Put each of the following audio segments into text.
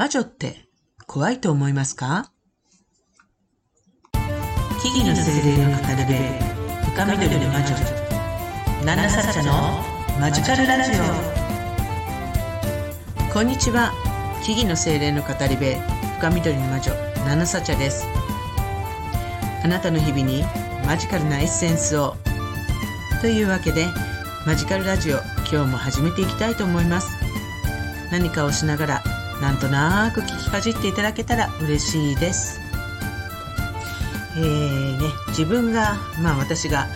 魔女って怖いと思いますか？木々の精霊の語るべ深緑の魔女ナナサチャのマジカルラジオ。こんにちは。木々の精霊の語り部深緑の魔女ナナサチャです。あなたの日々にマジカルなエッセンスを。というわけでマジカルラジオ今日も始めていきたいと思います。何かをしながらなんとなく聞きかじっていただけたら嬉しいですえーね、自分が、まあ私が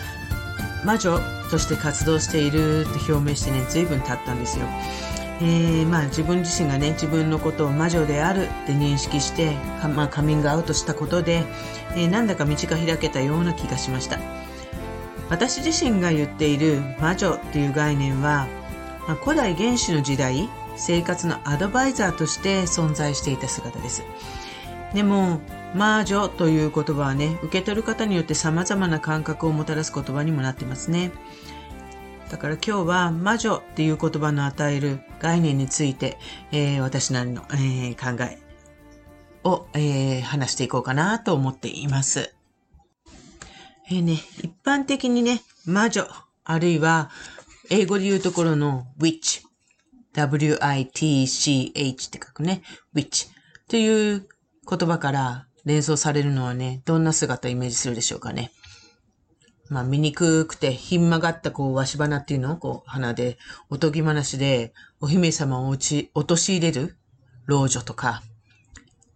魔女として活動しているって表明してね、随分経ったんですよ。えー、まあ自分自身がね、自分のことを魔女であるって認識して、まあ、カミングアウトしたことで、えー、なんだか道が開けたような気がしました。私自身が言っている魔女っていう概念は、まあ、古代原始の時代、生活のアドバイザーとして存在していた姿です。でも、魔女という言葉はね、受け取る方によって様々な感覚をもたらす言葉にもなってますね。だから今日は魔女っていう言葉の与える概念について、えー、私なりの、えー、考えを、えー、話していこうかなと思っています。えー、ね、一般的にね、魔女、あるいは英語で言うところの witch、w-i-t-c-h って書くね、which という言葉から連想されるのはね、どんな姿をイメージするでしょうかね。まあ、醜くて、ひん曲がったこう、わし花っていうのをこう、鼻で、おとぎ話で、お姫様を落ち、陥れる老女とか、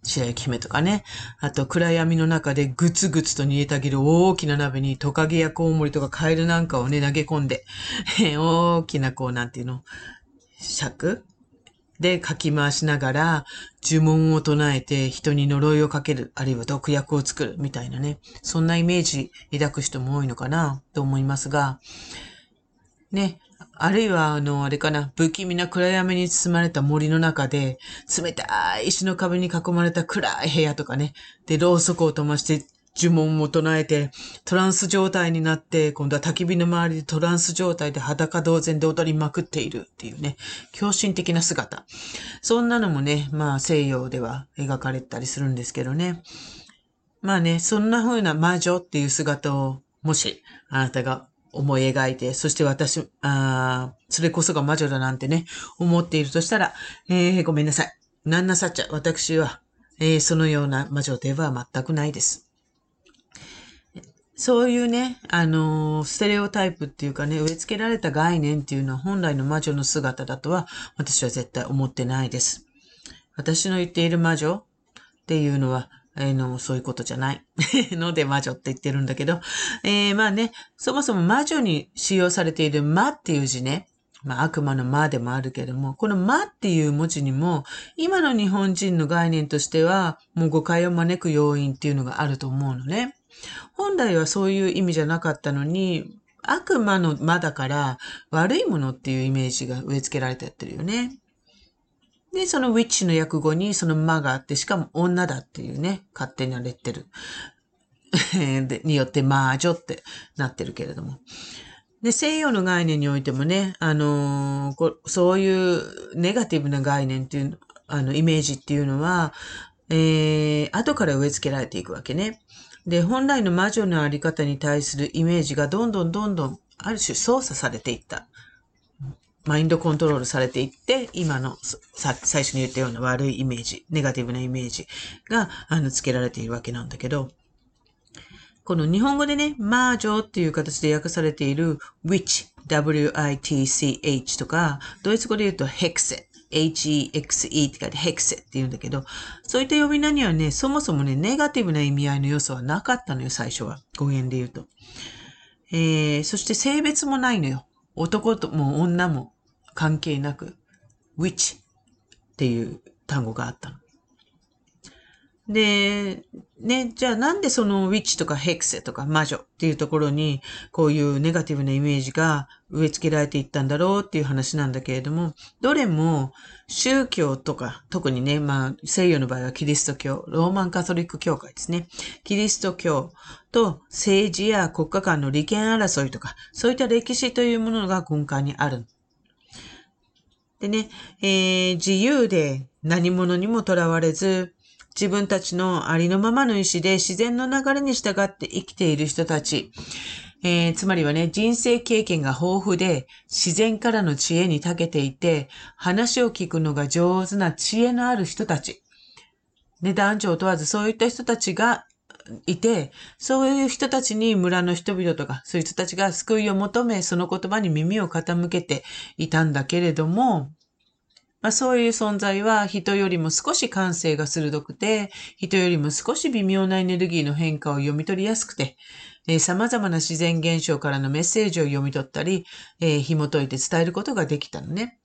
白雪姫とかね。あと、暗闇の中でぐつぐつと煮えたぎる大きな鍋にトカゲやコウモリとかカエルなんかをね、投げ込んで、大きなこう、なんていうの、尺で書き回しながら呪文を唱えて人に呪いをかける、あるいは毒薬を作るみたいなね。そんなイメージ抱く人も多いのかなと思いますが、ね、あるいは、あの、あれかな、不気味な暗闇に包まれた森の中で、冷たい石の壁に囲まれた暗い部屋とかね、で、ろうそくを灯して呪文を唱えて、トランス状態になって、今度は焚き火の周りでトランス状態で裸同然で踊りまくっているっていうね、狂信的な姿。そんなのもね、まあ西洋では描かれたりするんですけどね。まあね、そんな風な魔女っていう姿を、もし、あなたが思い描いて、そして私、あそれこそが魔女だなんてね、思っているとしたら、えー、ごめんなさい。なんなさっちゃ、私は、えー、そのような魔女では全くないです。そういうね、あのー、ステレオタイプっていうかね、植え付けられた概念っていうのは本来の魔女の姿だとは私は絶対思ってないです。私の言っている魔女っていうのは、えー、の、そういうことじゃない ので魔女って言ってるんだけど、えー、まあね、そもそも魔女に使用されている魔っていう字ね、まあ悪魔の魔でもあるけども、この魔っていう文字にも、今の日本人の概念としては、もう誤解を招く要因っていうのがあると思うのね。本来はそういう意味じゃなかったのに、悪魔の魔だから悪いものっていうイメージが植え付けられてやってるよね。で、そのウィッチの訳語にその魔があって、しかも女だっていうね、勝手にレッテルでによって魔女ってなってるけれども。で、西洋の概念においてもね、あのー、そういうネガティブな概念っていう、あの、イメージっていうのは、えー、後から植え付けられていくわけね。で、本来の魔女のあり方に対するイメージがどんどんどんどん、ある種操作されていった。マインドコントロールされていって、今のさ最初に言ったような悪いイメージ、ネガティブなイメージが、あの、つけられているわけなんだけど、この日本語でね、魔女っていう形で訳されている witch, w-i-t-c-h とか、ドイツ語で言うと hexe, H-E-X-E って書いてヘクセって言うんだけど、そういった呼び名にはね、そもそもね、ネガティブな意味合いの要素はなかったのよ、最初は。語源で言うと。えー、そして性別もないのよ。男とも女も関係なく、which っていう単語があったの。で、ね、じゃあなんでそのウィッチとかヘクセとか魔女っていうところにこういうネガティブなイメージが植え付けられていったんだろうっていう話なんだけれども、どれも宗教とか、特にね、まあ西洋の場合はキリスト教、ローマンカトリック教会ですね。キリスト教と政治や国家間の利権争いとか、そういった歴史というものが根幹にある。でね、えー、自由で何者にもとらわれず、自分たちのありのままの意志で自然の流れに従って生きている人たち。えー、つまりはね、人生経験が豊富で、自然からの知恵に長けていて、話を聞くのが上手な知恵のある人たち。ね、男女を問わずそういった人たちがいて、そういう人たちに村の人々とか、そういう人たちが救いを求め、その言葉に耳を傾けていたんだけれども、まあ、そういう存在は人よりも少し感性が鋭くて、人よりも少し微妙なエネルギーの変化を読み取りやすくて、えー、様々な自然現象からのメッセージを読み取ったり、えー、紐解いて伝えることができたのね。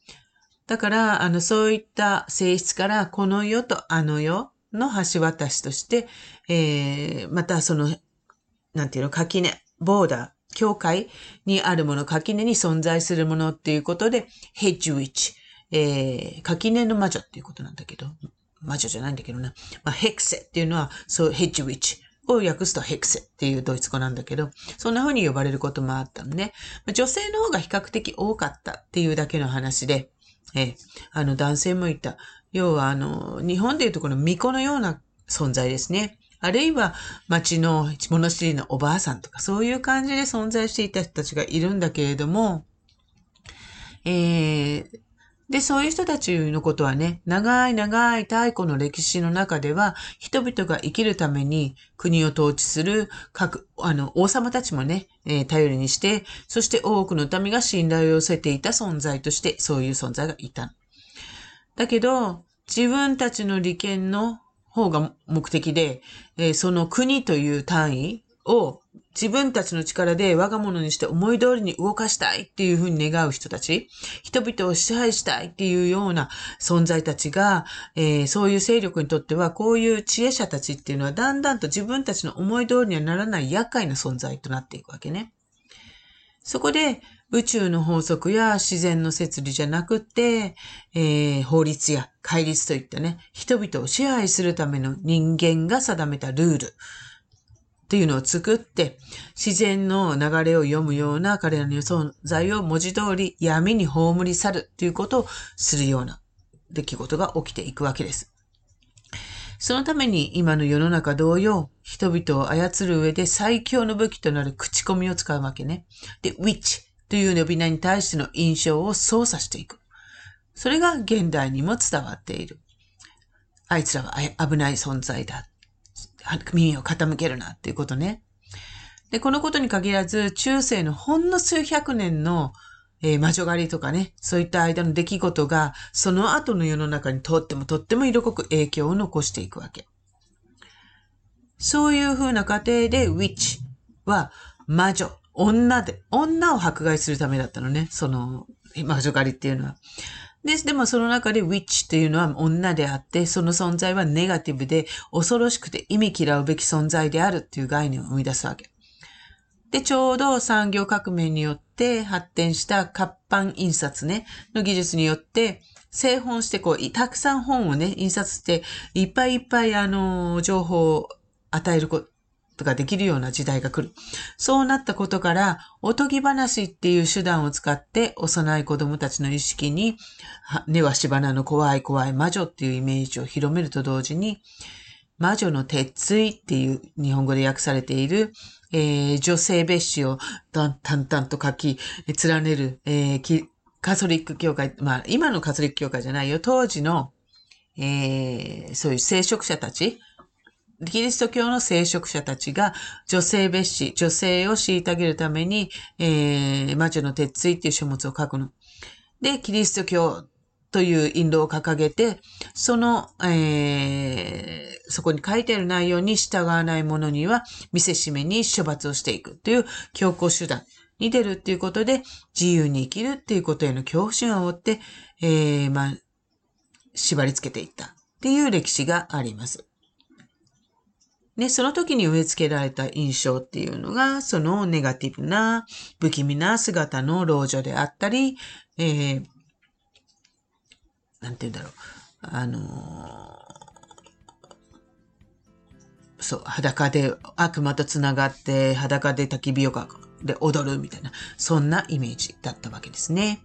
だから、あの、そういった性質から、この世とあの世の橋渡しとして、えー、またその、なんていうの、垣根、ボーダー、境界にあるもの、垣根に存在するものっていうことで、ヘッジウィッチ、えー、垣根の魔女っていうことなんだけど、魔女じゃないんだけどな。まあ、ヘクセっていうのは、そう、ヘッジウィッチを訳すとヘクセっていうドイツ語なんだけど、そんな風に呼ばれることもあったのね。女性の方が比較的多かったっていうだけの話で、えー、あの男性もいた。要は、あの、日本でいうとこの巫女のような存在ですね。あるいは町の物知りのおばあさんとか、そういう感じで存在していた人たちがいるんだけれども、えー、で、そういう人たちのことはね、長い長い太古の歴史の中では、人々が生きるために国を統治する各、あの、王様たちもね、えー、頼りにして、そして多くの民が信頼を寄せていた存在として、そういう存在がいた。だけど、自分たちの利権の方が目的で、えー、その国という単位を自分たちの力で我が物にして思い通りに動かしたいっていうふうに願う人たち、人々を支配したいっていうような存在たちが、えー、そういう勢力にとっては、こういう知恵者たちっていうのはだんだんと自分たちの思い通りにはならない厄介な存在となっていくわけね。そこで、宇宙の法則や自然の摂理じゃなくて、えー、法律や戒律といったね、人々を支配するための人間が定めたルール、っていうのを作って、自然の流れを読むような彼らの存在を文字通り闇に葬り去るっていうことをするような出来事が起きていくわけです。そのために今の世の中同様、人々を操る上で最強の武器となる口コミを使うわけね。で、ウィッチという呼び名に対しての印象を操作していく。それが現代にも伝わっている。あいつらは危ない存在だ。耳を傾けるなっていうことね。で、このことに限らず、中世のほんの数百年の、えー、魔女狩りとかね、そういった間の出来事が、その後の世の中にとってもとっても色濃く影響を残していくわけ。そういう風な過程で、ウィッチは魔女、女で、女を迫害するためだったのね、その魔女狩りっていうのは。で、でもその中でウィッチっていうのは女であって、その存在はネガティブで恐ろしくて意味嫌うべき存在であるっていう概念を生み出すわけ。で、ちょうど産業革命によって発展した活版印刷ね、の技術によって、製本してこう、たくさん本をね、印刷して、いっぱいいっぱいあの、情報を与えることができるような時代が来る。そうなったことから、おとぎ話っていう手段を使って幼い子供たちの意識に、根はし花の怖い怖い魔女っていうイメージを広めると同時に、魔女の鉄槌っていう日本語で訳されている、えー、女性蔑視を淡々と書き、連ねる、えー、カソリック教会、まあ今のカソリック教会じゃないよ、当時の、えー、そういう聖職者たち、キリスト教の聖職者たちが女性蔑視、女性を虐げるために、えー、魔女の鉄槌っていう書物を書くの。で、キリスト教という印籠を掲げて、その、えー、そこに書いてある内容に従わない者には見せしめに処罰をしていくという強行手段に出るっていうことで、自由に生きるっていうことへの恐怖心を負って、えー、まあ、縛り付けていったっていう歴史があります。ね、その時に植え付けられた印象っていうのが、そのネガティブな、不気味な姿の老女であったり、えー、なんて言うんだろう、あのー、そう、裸で悪魔と繋がって、裸で焚き火をかで踊るみたいな、そんなイメージだったわけですね。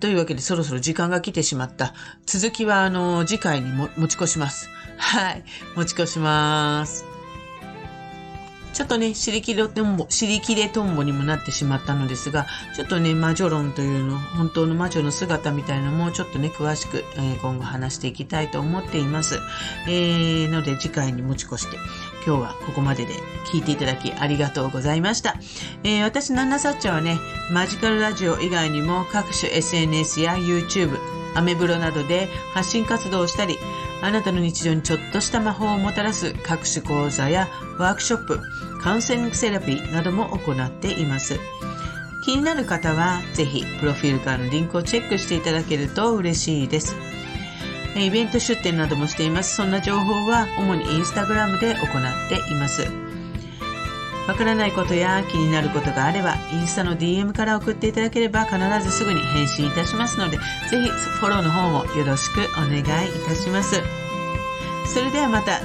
というわけでそろそろ時間が来てしまった。続きはあの、次回にも持ち越します。はい。持ち越します。ちょっとね、尻切れトンボ、尻切れトンボにもなってしまったのですが、ちょっとね、魔女論というの、本当の魔女の姿みたいなのもちょっとね、詳しく、えー、今後話していきたいと思っています。えー、ので次回に持ち越して、今日はここまでで聞いていただきありがとうございました。えー、私、ナンナサッチャはね、マジカルラジオ以外にも各種 SNS や YouTube、アメブロなどで発信活動をしたり、あなたの日常にちょっとした魔法をもたらす各種講座やワークショップ、カウンセリングセラピーなども行っています。気になる方は、ぜひ、プロフィールからのリンクをチェックしていただけると嬉しいです。イベント出店などもしています。そんな情報は、主にインスタグラムで行っています。わからないことや気になることがあれば、インスタの DM から送っていただければ必ずすぐに返信いたしますので、ぜひフォローの方もよろしくお願いいたします。それではまた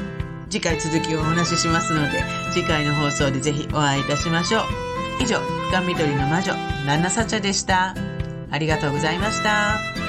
次回続きをお話ししますので、次回の放送でぜひお会いいたしましょう。以上、深緑の魔女、ナンナサチャでした。ありがとうございました。